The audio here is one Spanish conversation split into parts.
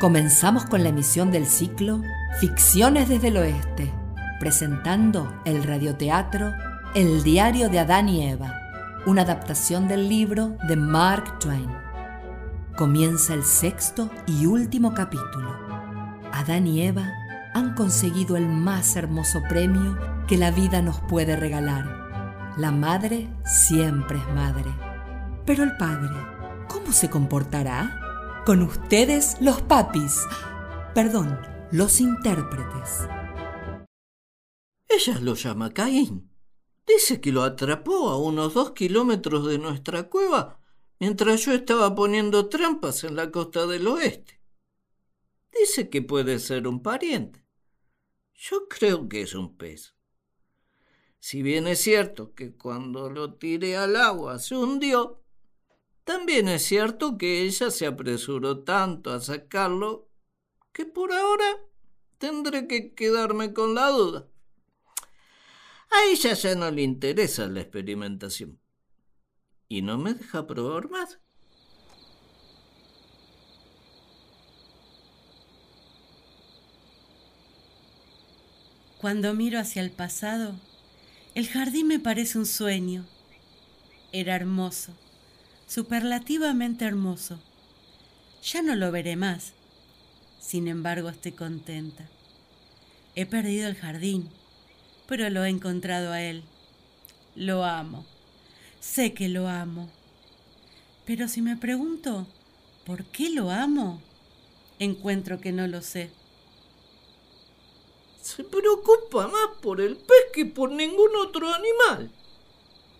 Comenzamos con la emisión del ciclo Ficciones desde el Oeste, presentando el radioteatro El diario de Adán y Eva, una adaptación del libro de Mark Twain. Comienza el sexto y último capítulo. Adán y Eva han conseguido el más hermoso premio que la vida nos puede regalar. La madre siempre es madre. Pero el padre, ¿cómo se comportará? Con ustedes los papis. Perdón, los intérpretes. Ella lo llama Caín. Dice que lo atrapó a unos dos kilómetros de nuestra cueva mientras yo estaba poniendo trampas en la costa del oeste. Dice que puede ser un pariente. Yo creo que es un pez. Si bien es cierto que cuando lo tiré al agua se hundió, también es cierto que ella se apresuró tanto a sacarlo que por ahora tendré que quedarme con la duda. A ella ya no le interesa la experimentación y no me deja probar más. Cuando miro hacia el pasado, el jardín me parece un sueño. Era hermoso superlativamente hermoso. Ya no lo veré más. Sin embargo, estoy contenta. He perdido el jardín, pero lo he encontrado a él. Lo amo. Sé que lo amo. Pero si me pregunto, ¿por qué lo amo? Encuentro que no lo sé. Se preocupa más por el pez que por ningún otro animal.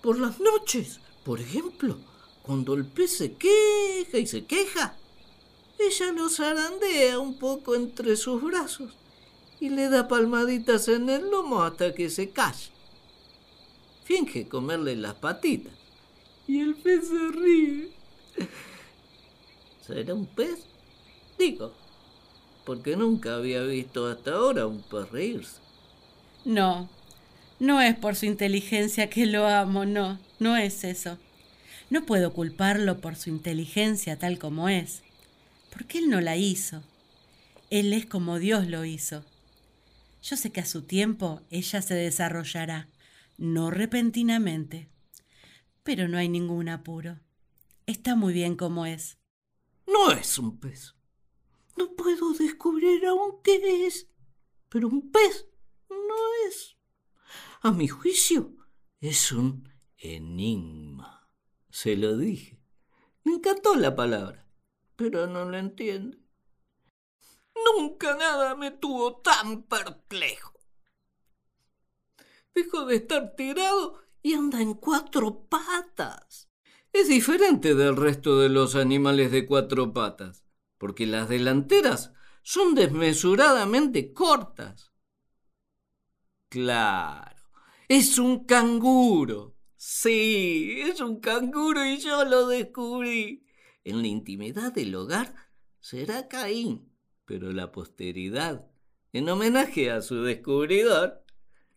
Por las noches, por ejemplo cuando el pez se queja y se queja, ella lo zarandea un poco entre sus brazos y le da palmaditas en el lomo hasta que se calla. Finge comerle las patitas y el pez se ríe. ¿Será un pez? Digo, porque nunca había visto hasta ahora un pez reírse. No, no es por su inteligencia que lo amo, no, no es eso. No puedo culparlo por su inteligencia tal como es, porque él no la hizo. Él es como Dios lo hizo. Yo sé que a su tiempo ella se desarrollará, no repentinamente. Pero no hay ningún apuro. Está muy bien como es. No es un pez. No puedo descubrir aún qué es. Pero un pez no es. A mi juicio, es un enigma. Se lo dije. Me encantó la palabra, pero no lo entiende. Nunca nada me tuvo tan perplejo. Dejó de estar tirado y anda en cuatro patas. Es diferente del resto de los animales de cuatro patas, porque las delanteras son desmesuradamente cortas. Claro, es un canguro. Sí, es un canguro y yo lo descubrí. En la intimidad del hogar será Caín, pero la posteridad, en homenaje a su descubridor,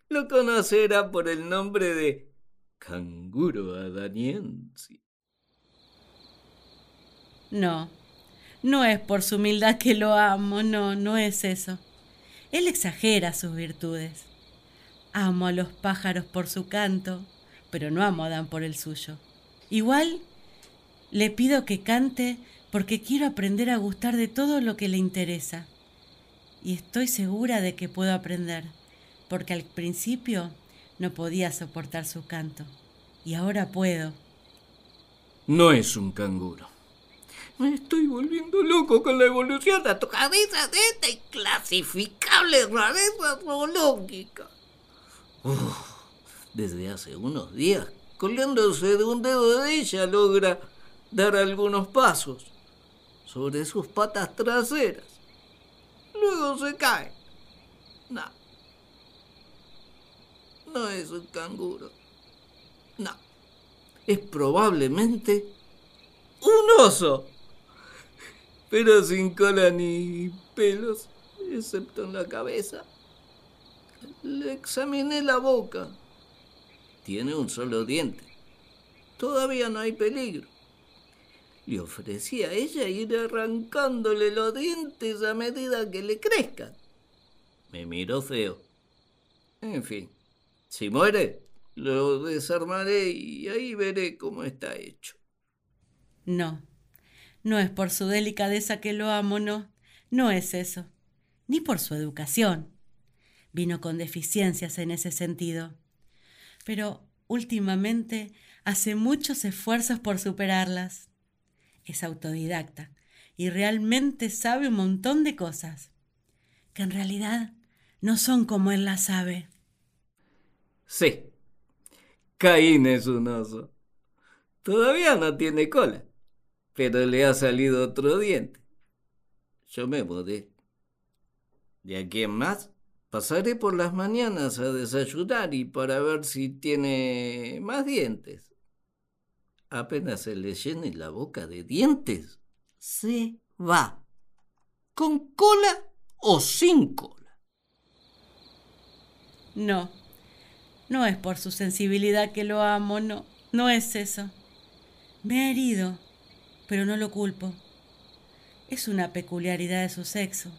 lo conocerá por el nombre de canguro adaniense. No, no es por su humildad que lo amo, no, no es eso. Él exagera sus virtudes. Amo a los pájaros por su canto, pero no amo a Adán por el suyo. Igual le pido que cante porque quiero aprender a gustar de todo lo que le interesa. Y estoy segura de que puedo aprender, porque al principio no podía soportar su canto. Y ahora puedo. No es un canguro. Me estoy volviendo loco con la evolución de tu cabeza de esta inclasificable rareza zoológica desde hace unos días, colgándose de un dedo de ella, logra dar algunos pasos sobre sus patas traseras. Luego se cae. No. No es un canguro. No. Es probablemente un oso. Pero sin cola ni pelos, excepto en la cabeza. Le examiné la boca tiene un solo diente. Todavía no hay peligro. le ofrecía a ella ir arrancándole los dientes a medida que le crezcan. Me miró feo. En fin, si muere, lo desarmaré y ahí veré cómo está hecho. No, no es por su delicadeza que lo amo, no, no es eso, ni por su educación. Vino con deficiencias en ese sentido. Pero últimamente hace muchos esfuerzos por superarlas. Es autodidacta y realmente sabe un montón de cosas, que en realidad no son como él las sabe. Sí, Caín es un oso. Todavía no tiene cola, pero le ha salido otro diente. Yo me mudé. ¿De aquí en más? Pasaré por las mañanas a desayunar y para ver si tiene más dientes. Apenas se le llene la boca de dientes, se va. ¿Con cola o sin cola? No, no es por su sensibilidad que lo amo, no, no es eso. Me ha herido, pero no lo culpo. Es una peculiaridad de su sexo,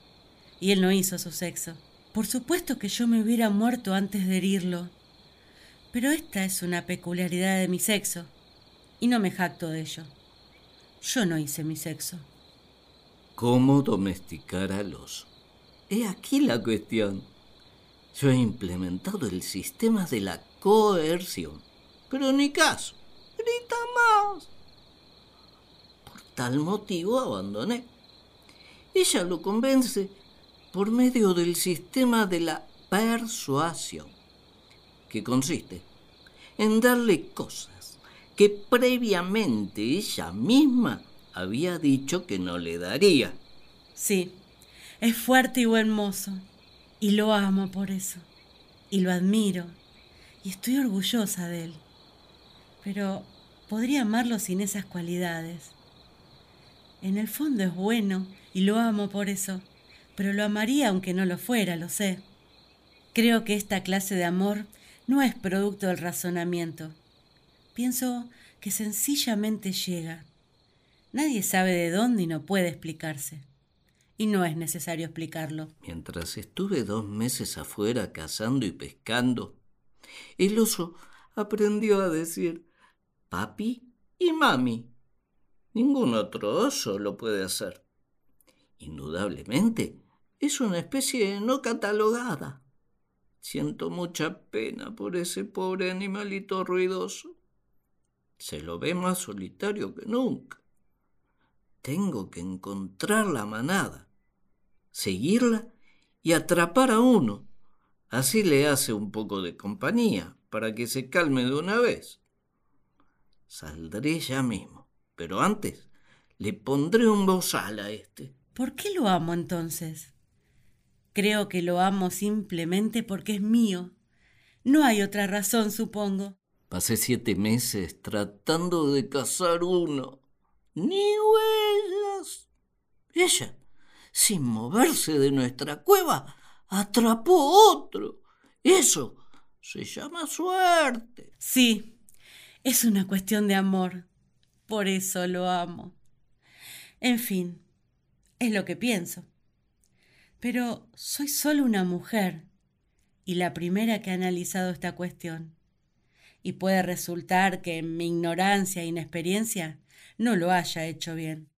y él no hizo su sexo. Por supuesto que yo me hubiera muerto antes de herirlo, pero esta es una peculiaridad de mi sexo, y no me jacto de ello. Yo no hice mi sexo. ¿Cómo domesticar al oso? He aquí la cuestión. Yo he implementado el sistema de la coerción, pero ni caso, grita más. Por tal motivo abandoné. Ella lo convence por medio del sistema de la persuasión, que consiste en darle cosas que previamente ella misma había dicho que no le daría. Sí, es fuerte y buen mozo, y lo amo por eso, y lo admiro, y estoy orgullosa de él. Pero podría amarlo sin esas cualidades. En el fondo es bueno, y lo amo por eso pero lo amaría aunque no lo fuera, lo sé. Creo que esta clase de amor no es producto del razonamiento. Pienso que sencillamente llega. Nadie sabe de dónde y no puede explicarse. Y no es necesario explicarlo. Mientras estuve dos meses afuera cazando y pescando, el oso aprendió a decir papi y mami. Ningún otro oso lo puede hacer. Indudablemente, es una especie no catalogada. Siento mucha pena por ese pobre animalito ruidoso. Se lo ve más solitario que nunca. Tengo que encontrar la manada, seguirla y atrapar a uno. Así le hace un poco de compañía para que se calme de una vez. Saldré ya mismo, pero antes le pondré un bozal a este. ¿Por qué lo amo entonces? Creo que lo amo simplemente porque es mío. No hay otra razón, supongo. Pasé siete meses tratando de cazar uno. Ni huellas. Ella, sin moverse de nuestra cueva, atrapó otro. Eso se llama suerte. Sí, es una cuestión de amor. Por eso lo amo. En fin, es lo que pienso. Pero soy solo una mujer y la primera que ha analizado esta cuestión. Y puede resultar que mi ignorancia e inexperiencia no lo haya hecho bien.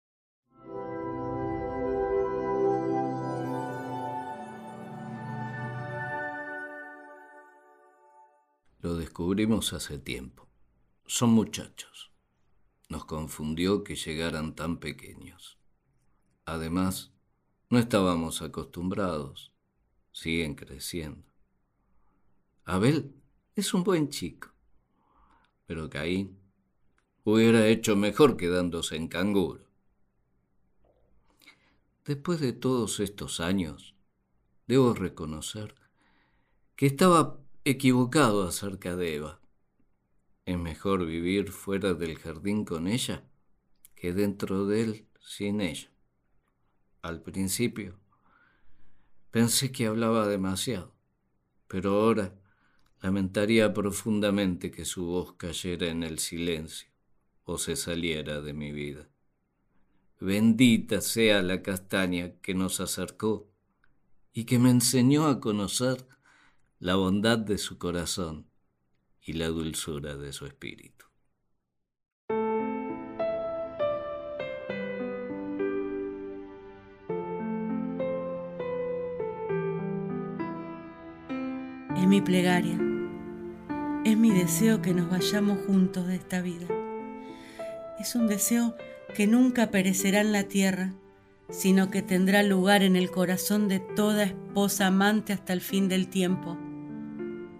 Lo descubrimos hace tiempo. Son muchachos. Nos confundió que llegaran tan pequeños. Además, no estábamos acostumbrados. Siguen creciendo. Abel es un buen chico, pero Caín hubiera hecho mejor quedándose en canguro. Después de todos estos años, debo reconocer que estaba equivocado acerca de Eva. Es mejor vivir fuera del jardín con ella que dentro de él sin ella al principio. Pensé que hablaba demasiado, pero ahora lamentaría profundamente que su voz cayera en el silencio o se saliera de mi vida. Bendita sea la castaña que nos acercó y que me enseñó a conocer la bondad de su corazón y la dulzura de su espíritu. Mi plegaria, es mi deseo que nos vayamos juntos de esta vida. Es un deseo que nunca perecerá en la tierra, sino que tendrá lugar en el corazón de toda esposa amante hasta el fin del tiempo,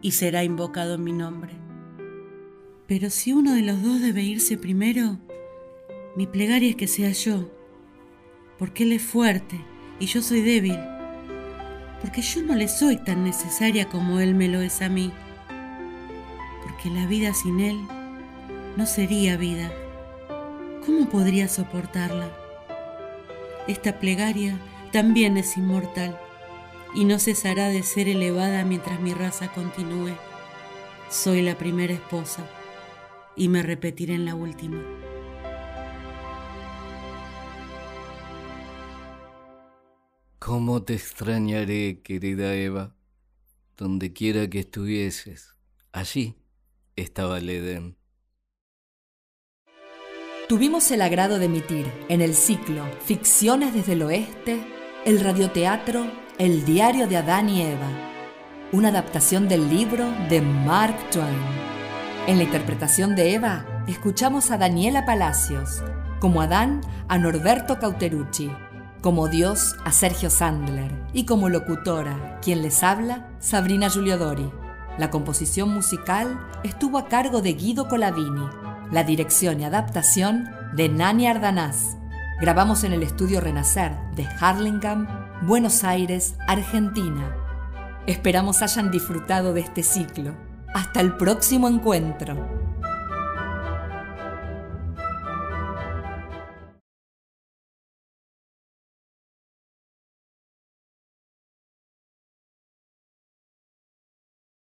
y será invocado en mi nombre. Pero si uno de los dos debe irse primero, mi plegaria es que sea yo, porque él es fuerte y yo soy débil, porque yo no le soy tan necesaria como él me lo es a mí, porque la vida sin él no sería vida. ¿Cómo podría soportarla? Esta plegaria también es inmortal y no cesará de ser elevada mientras mi raza continúe. Soy la primera esposa y me repetiré en la última. ¿Cómo te extrañaré, querida Eva? Donde quiera que estuvieses, allí estaba el Edén. Tuvimos el agrado de emitir en el ciclo Ficciones desde el Oeste el radioteatro El diario de Adán y Eva, una adaptación del libro de Mark Twain. En la interpretación de Eva, escuchamos a Daniela Palacios, como Adán a Norberto Cauterucci, como Dios a Sergio Sandler y como locutora, quien les habla, Sabrina Giuliodori. La composición musical estuvo a cargo de Guido Colavini, la dirección y adaptación de Nani Ardanaz. Grabamos en el estudio Renacer de Harlingham, Buenos Aires, Argentina. Esperamos hayan disfrutado de este ciclo hasta el próximo encuentro.